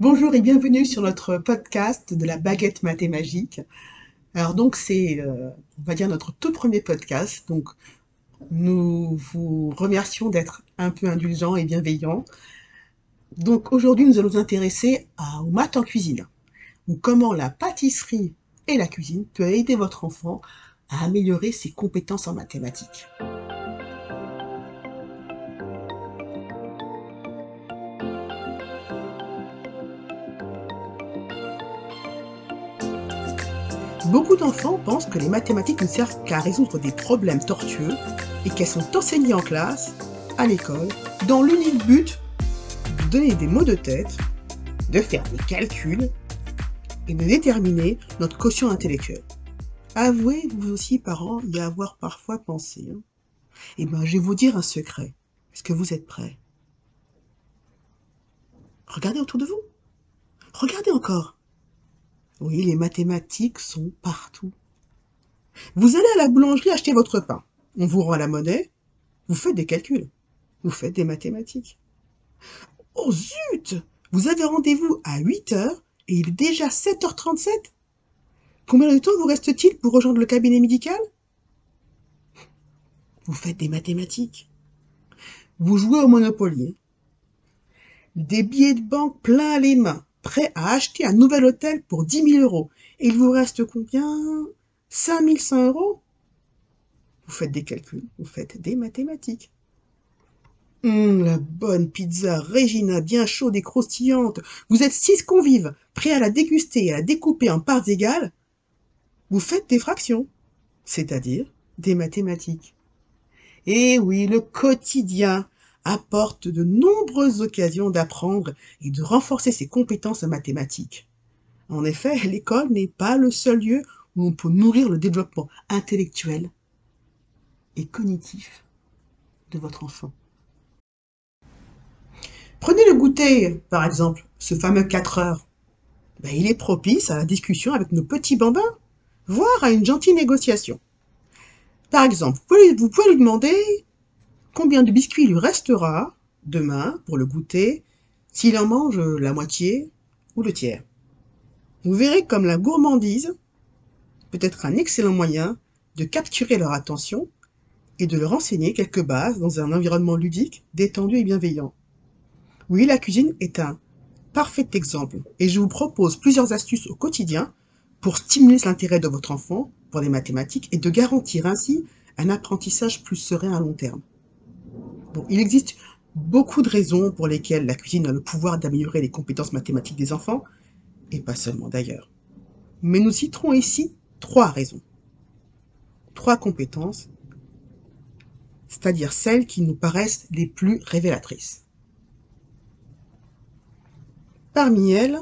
Bonjour et bienvenue sur notre podcast de la baguette mathématique. Alors donc c'est, euh, on va dire notre tout premier podcast. Donc nous vous remercions d'être un peu indulgents et bienveillants. Donc aujourd'hui nous allons nous intéresser à, aux maths en cuisine, ou comment la pâtisserie et la cuisine peut aider votre enfant à améliorer ses compétences en mathématiques. Beaucoup d'enfants pensent que les mathématiques ne servent qu'à résoudre des problèmes tortueux et qu'elles sont enseignées en classe, à l'école, dans l'unique but de donner des mots de tête, de faire des calculs et de déterminer notre quotient intellectuel. Avouez, vous aussi, parents, y avoir parfois pensé. Hein. Eh bien, je vais vous dire un secret. Est-ce que vous êtes prêts? Regardez autour de vous. Regardez encore. Oui, les mathématiques sont partout. Vous allez à la boulangerie acheter votre pain. On vous rend la monnaie. Vous faites des calculs. Vous faites des mathématiques. Oh zut Vous avez rendez-vous à 8 heures et il est déjà 7h37 Combien de temps vous reste-t-il pour rejoindre le cabinet médical? Vous faites des mathématiques. Vous jouez au Monopoly. Des billets de banque plein les mains prêt à acheter un nouvel hôtel pour 10 000 euros. Et il vous reste combien? 5 100 euros? Vous faites des calculs, vous faites des mathématiques. Hum, la bonne pizza Regina, bien chaude et croustillante. Vous êtes six convives, prêts à la déguster et à la découper en parts égales. Vous faites des fractions, c'est-à-dire des mathématiques. Eh oui, le quotidien, apporte de nombreuses occasions d'apprendre et de renforcer ses compétences en mathématiques. En effet, l'école n'est pas le seul lieu où on peut nourrir le développement intellectuel et cognitif de votre enfant. Prenez le goûter, par exemple, ce fameux 4 heures. Ben, il est propice à la discussion avec nos petits bambins, voire à une gentille négociation. Par exemple, vous pouvez lui demander combien de biscuits lui restera demain pour le goûter s'il en mange la moitié ou le tiers. Vous verrez comme la gourmandise peut être un excellent moyen de capturer leur attention et de leur enseigner quelques bases dans un environnement ludique, détendu et bienveillant. Oui, la cuisine est un parfait exemple et je vous propose plusieurs astuces au quotidien pour stimuler l'intérêt de votre enfant pour les mathématiques et de garantir ainsi un apprentissage plus serein à long terme il existe beaucoup de raisons pour lesquelles la cuisine a le pouvoir d'améliorer les compétences mathématiques des enfants, et pas seulement d'ailleurs. Mais nous citerons ici trois raisons. Trois compétences, c'est-à-dire celles qui nous paraissent les plus révélatrices. Parmi elles,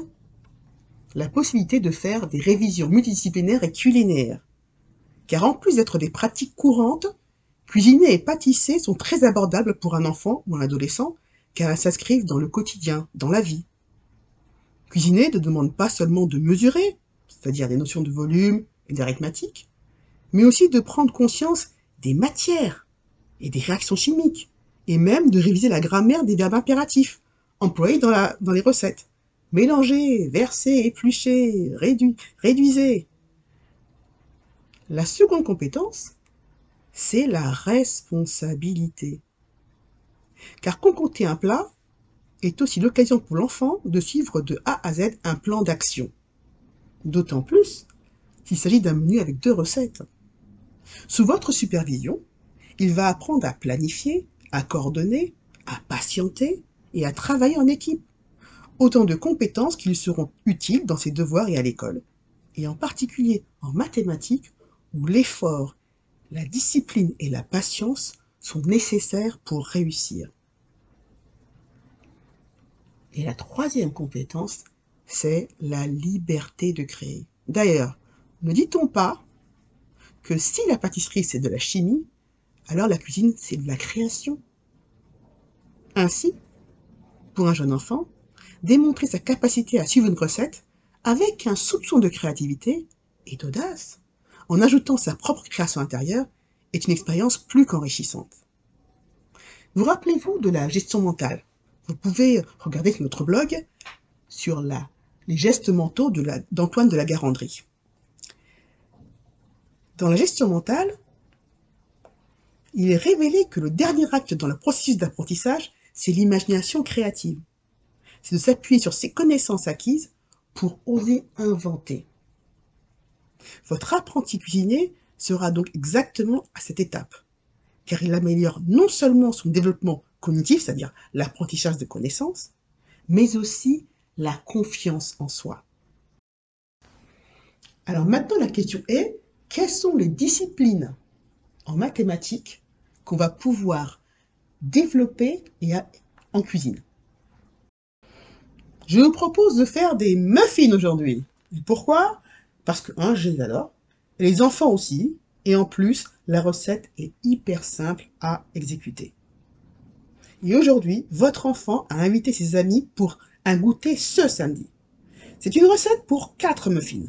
la possibilité de faire des révisions multidisciplinaires et culinaires. Car en plus d'être des pratiques courantes, Cuisiner et pâtisser sont très abordables pour un enfant ou un adolescent, car elles s'inscrivent dans le quotidien, dans la vie. Cuisiner ne demande pas seulement de mesurer, c'est-à-dire des notions de volume et d'arithmétique, mais aussi de prendre conscience des matières et des réactions chimiques, et même de réviser la grammaire des verbes impératifs employés dans, les recettes. Mélanger, verser, éplucher, réduire, réduisez. La seconde compétence, c'est la responsabilité. Car concocter un plat est aussi l'occasion pour l'enfant de suivre de A à Z un plan d'action. D'autant plus s'il s'agit d'un menu avec deux recettes. Sous votre supervision, il va apprendre à planifier, à coordonner, à patienter et à travailler en équipe. Autant de compétences qui lui seront utiles dans ses devoirs et à l'école, et en particulier en mathématiques où l'effort la discipline et la patience sont nécessaires pour réussir. Et la troisième compétence, c'est la liberté de créer. D'ailleurs, ne dit-on pas que si la pâtisserie c'est de la chimie, alors la cuisine c'est de la création Ainsi, pour un jeune enfant, démontrer sa capacité à suivre une recette avec un soupçon de créativité et d'audace en ajoutant sa propre création intérieure est une expérience plus qu'enrichissante. Vous rappelez-vous de la gestion mentale? Vous pouvez regarder notre blog sur les gestes mentaux d'Antoine de, de la Garandrie. Dans la gestion mentale, il est révélé que le dernier acte dans le processus d'apprentissage, c'est l'imagination créative. C'est de s'appuyer sur ses connaissances acquises pour oser inventer. Votre apprenti cuisinier sera donc exactement à cette étape, car il améliore non seulement son développement cognitif, c'est-à-dire l'apprentissage de connaissances, mais aussi la confiance en soi. Alors maintenant, la question est, quelles sont les disciplines en mathématiques qu'on va pouvoir développer et en cuisine? Je vous propose de faire des muffins aujourd'hui. Pourquoi? Parce que, un, je les adore, les enfants aussi, et en plus, la recette est hyper simple à exécuter. Et aujourd'hui, votre enfant a invité ses amis pour un goûter ce samedi. C'est une recette pour 4 muffins.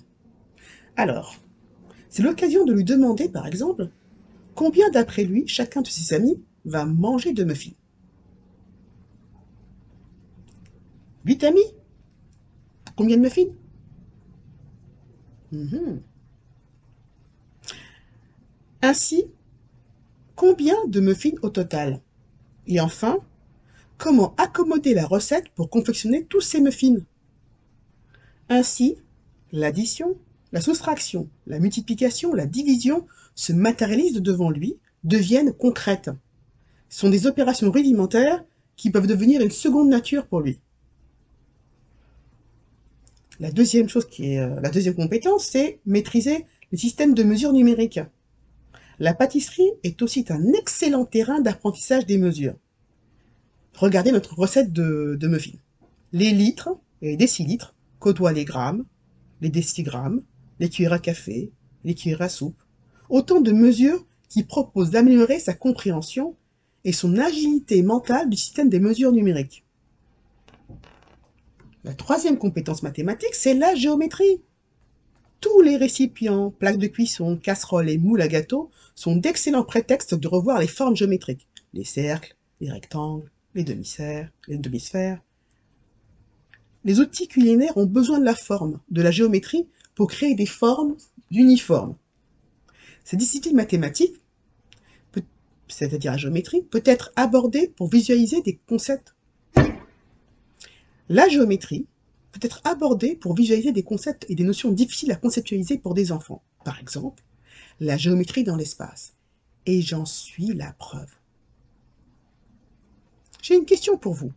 Alors, c'est l'occasion de lui demander, par exemple, combien d'après lui, chacun de ses amis va manger de muffins? 8 amis? Combien de muffins? Mhm. Ainsi, combien de muffins au total? Et enfin, comment accommoder la recette pour confectionner tous ces muffins? Ainsi, l'addition, la soustraction, la multiplication, la division se matérialisent devant lui, deviennent concrètes. Ce sont des opérations rudimentaires qui peuvent devenir une seconde nature pour lui. La deuxième chose qui est euh, la deuxième compétence, c'est maîtriser les systèmes de mesure numériques. La pâtisserie est aussi un excellent terrain d'apprentissage des mesures. Regardez notre recette de, de muffins. Les litres et les décilitres côtoient les grammes, les décigrammes, les cuillères à café, les cuillères à soupe. Autant de mesures qui proposent d'améliorer sa compréhension et son agilité mentale du système des mesures numériques. La troisième compétence mathématique, c'est la géométrie. Tous les récipients, plaques de cuisson, casseroles et moules à gâteau sont d'excellents prétextes de revoir les formes géométriques. Les cercles, les rectangles, les demi-sphères, les demi-sphères. Les outils culinaires ont besoin de la forme, de la géométrie, pour créer des formes uniformes. Cette discipline mathématique, c'est-à-dire la géométrie, peut être abordée pour visualiser des concepts. La géométrie peut être abordée pour visualiser des concepts et des notions difficiles à conceptualiser pour des enfants. Par exemple, la géométrie dans l'espace. Et j'en suis la preuve. J'ai une question pour vous.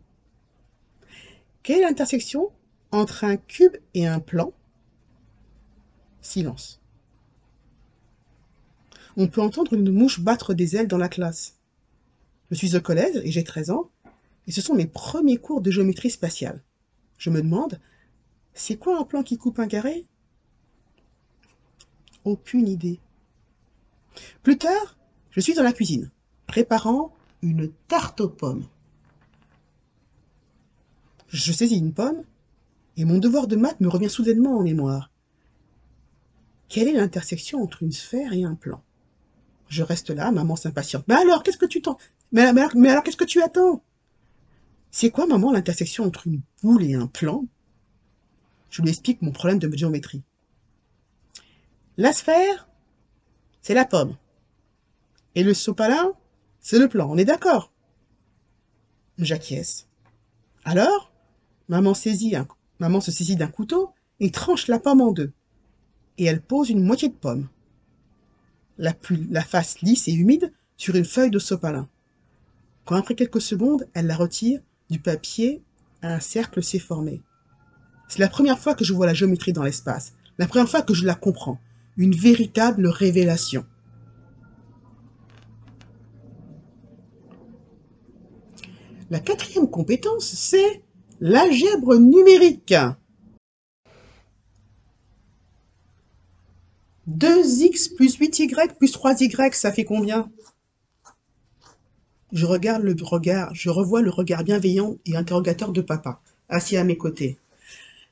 Quelle est l'intersection entre un cube et un plan? Silence. On peut entendre une mouche battre des ailes dans la classe. Je suis au collège et j'ai 13 ans, et ce sont mes premiers cours de géométrie spatiale. Je me demande, c'est quoi un plan qui coupe un carré? Aucune idée. Plus tard, je suis dans la cuisine, préparant une tarte aux pommes. Je saisis une pomme, et mon devoir de maths me revient soudainement en mémoire. Quelle est l'intersection entre une sphère et un plan? Je reste là, maman s'impatiente. Mais alors, qu'est-ce que tu t'en... Mais, mais alors, qu'est-ce que tu attends? C'est quoi, maman, l'intersection entre une boule et un plan? Je lui explique mon problème de géométrie. La sphère, c'est la pomme. Et le sopalin, c'est le plan, on est d'accord? J'acquiesce. Alors, maman, saisit maman se saisit d'un couteau et tranche la pomme en deux. Et elle pose une moitié de pomme. La face lisse et humide sur une feuille de sopalin. Quand après quelques secondes, elle la retire, du papier, un cercle s'est formé. C'est la première fois que je vois la géométrie dans l'espace, la première fois que je la comprends. Une véritable révélation. La quatrième compétence, c'est l'algèbre numérique. 2x plus 8y plus 3y, ça fait combien? Je regarde le regard, je revois le regard bienveillant et interrogateur de papa, assis à mes côtés.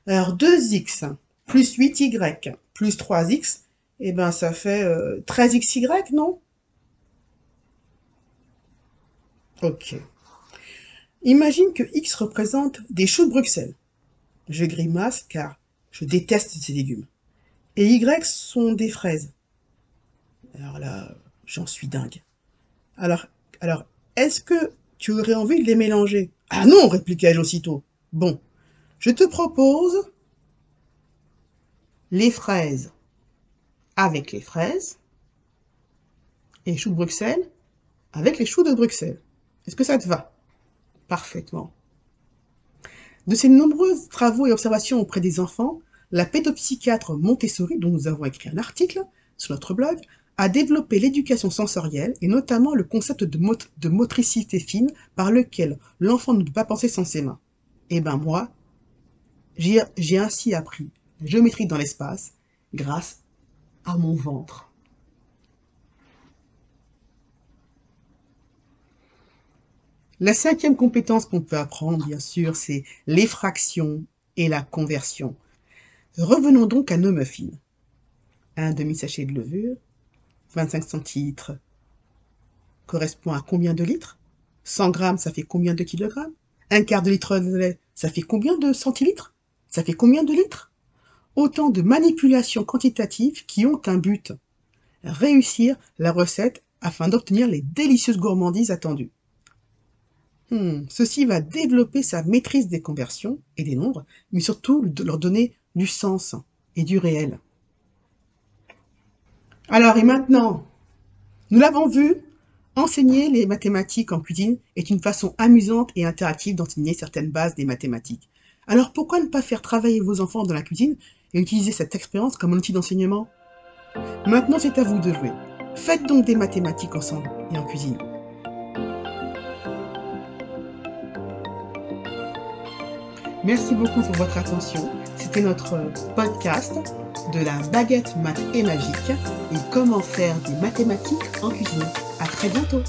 Alors 2x plus 8y plus 3x, eh ben ça fait 13xy, euh, non? Ok. Imagine que X représente des choux de Bruxelles. Je grimace car je déteste ces légumes. Et Y sont des fraises. Alors là, j'en suis dingue. Alors, alors, est-ce que tu aurais envie de les mélanger? Ah non, répliquai-je aussitôt. Bon, je te propose les fraises avec les fraises et les choux de Bruxelles avec les choux de Bruxelles. Est-ce que ça te va? Parfaitement. De ses nombreux travaux et observations auprès des enfants, la pédopsychiatre Montessori, dont nous avons écrit un article sur notre blog, a développé l'éducation sensorielle et notamment le concept de, motricité fine par lequel l'enfant ne peut pas penser sans ses mains. Eh ben moi, j'ai ainsi appris la géométrie dans l'espace grâce à mon ventre. La cinquième compétence qu'on peut apprendre, bien sûr, c'est l'effraction et la conversion. Revenons donc à nos muffins. Un demi-sachet de levure, 25 centilitres, correspond à combien de litres? 100 grammes, ça fait combien de kilogrammes? Un quart de litre de lait, ça fait combien de centilitres? Ça fait combien de litres? Autant de manipulations quantitatives qui ont un but. Réussir la recette afin d'obtenir les délicieuses gourmandises attendues. Hmm, ceci va développer sa maîtrise des conversions et des nombres, mais surtout leur donner du sens et du réel. Alors, et maintenant, nous l'avons vu, enseigner les mathématiques en cuisine est une façon amusante et interactive d'enseigner certaines bases des mathématiques. Alors pourquoi ne pas faire travailler vos enfants dans la cuisine et utiliser cette expérience comme un outil d'enseignement? Maintenant, c'est à vous de jouer. Faites donc des mathématiques ensemble et en cuisine. Merci beaucoup pour votre attention. C'était notre podcast de la baguette math et magique et comment faire des mathématiques en cuisine. À très bientôt